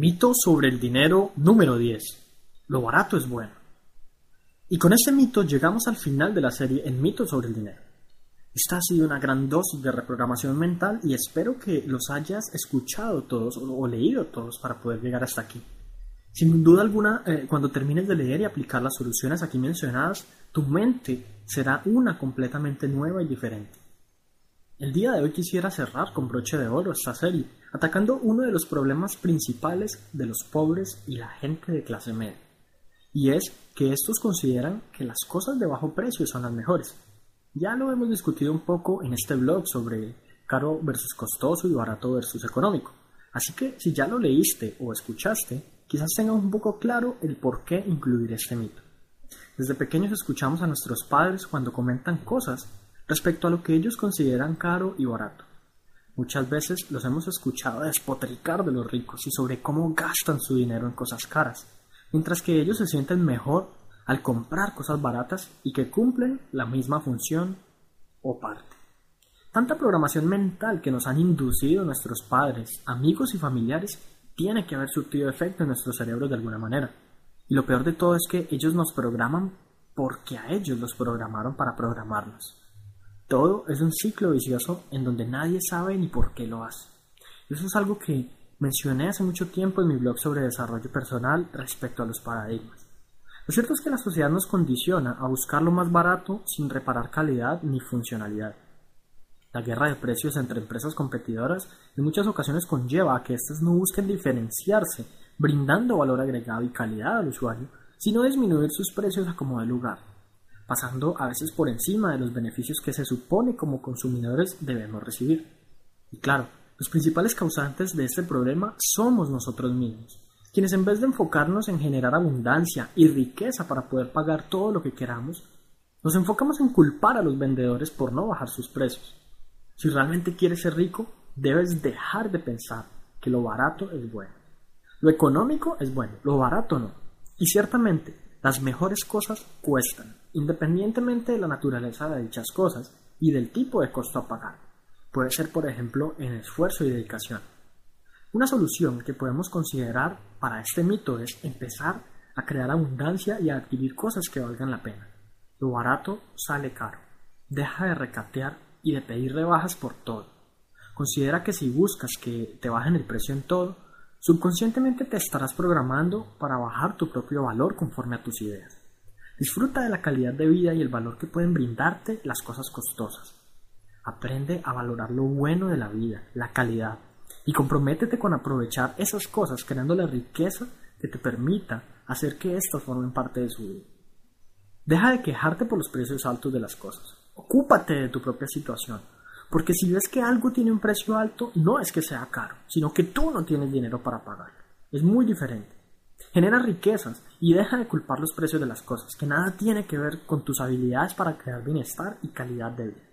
Mito sobre el dinero número 10. Lo barato es bueno. Y con este mito llegamos al final de la serie en Mito sobre el dinero. Esta ha sido una gran dosis de reprogramación mental y espero que los hayas escuchado todos o, leído todos para poder llegar hasta aquí. Sin duda alguna, eh, cuando termines de leer y aplicar las soluciones aquí mencionadas, tu mente será una completamente nueva y diferente. El día de hoy quisiera cerrar con broche de oro esta serie, atacando uno de los problemas principales de los pobres y la gente de clase media, y es que estos consideran que las cosas de bajo precio son las mejores. Ya lo hemos discutido un poco en este blog sobre caro versus costoso y barato versus económico, así que si ya lo leíste o escuchaste, quizás tengas un poco claro el por qué incluir este mito. Desde pequeños escuchamos a nuestros padres cuando comentan cosas respecto a lo que ellos consideran caro y barato. Muchas veces los hemos escuchado despotricar de los ricos y sobre cómo gastan su dinero en cosas caras, mientras que ellos se sienten mejor al comprar cosas baratas y que cumplen la misma función o parte. Tanta programación mental que nos han inducido nuestros padres, amigos y familiares tiene que haber surtido efecto en nuestros cerebros de alguna manera. Y lo peor de todo es que ellos nos programan porque a ellos los programaron para programarnos. Todo es un ciclo vicioso en donde nadie sabe ni por qué lo hace. Eso es algo que mencioné hace mucho tiempo en mi blog sobre desarrollo personal respecto a los paradigmas. Lo cierto es que la sociedad nos condiciona a buscar lo más barato sin reparar calidad ni funcionalidad. La guerra de precios entre empresas competidoras en muchas ocasiones conlleva a que éstas no busquen diferenciarse, brindando valor agregado y calidad al usuario, sino disminuir sus precios a como de lugar pasando a veces por encima de los beneficios que se supone como consumidores debemos recibir. Y claro, los principales causantes de este problema somos nosotros mismos, quienes en vez de enfocarnos en generar abundancia y riqueza para poder pagar todo lo que queramos, nos enfocamos en culpar a los vendedores por no bajar sus precios. Si realmente quieres ser rico, debes dejar de pensar que lo barato es bueno. Lo económico es bueno, lo barato no. Y ciertamente, las mejores cosas cuestan independientemente de la naturaleza de dichas cosas y del tipo de costo a pagar. Puede ser, por ejemplo, en esfuerzo y dedicación. Una solución que podemos considerar para este mito es empezar a crear abundancia y a adquirir cosas que valgan la pena. Lo barato sale caro. Deja de recatear y de pedir rebajas por todo. Considera que si buscas que te bajen el precio en todo, subconscientemente te estarás programando para bajar tu propio valor conforme a tus ideas. Disfruta de la calidad de vida y el valor que pueden brindarte las cosas costosas. Aprende a valorar lo bueno de la vida, la calidad, y comprométete con aprovechar esas cosas creando la riqueza que te permita hacer que éstas formen parte de su vida. Deja de quejarte por los precios altos de las cosas. Ocúpate de tu propia situación, porque si ves que algo tiene un precio alto, no es que sea caro, sino que tú no tienes dinero para pagarlo. Es muy diferente. Genera riquezas y deja de culpar los precios de las cosas, que nada tiene que ver con tus habilidades para crear bienestar y calidad de vida.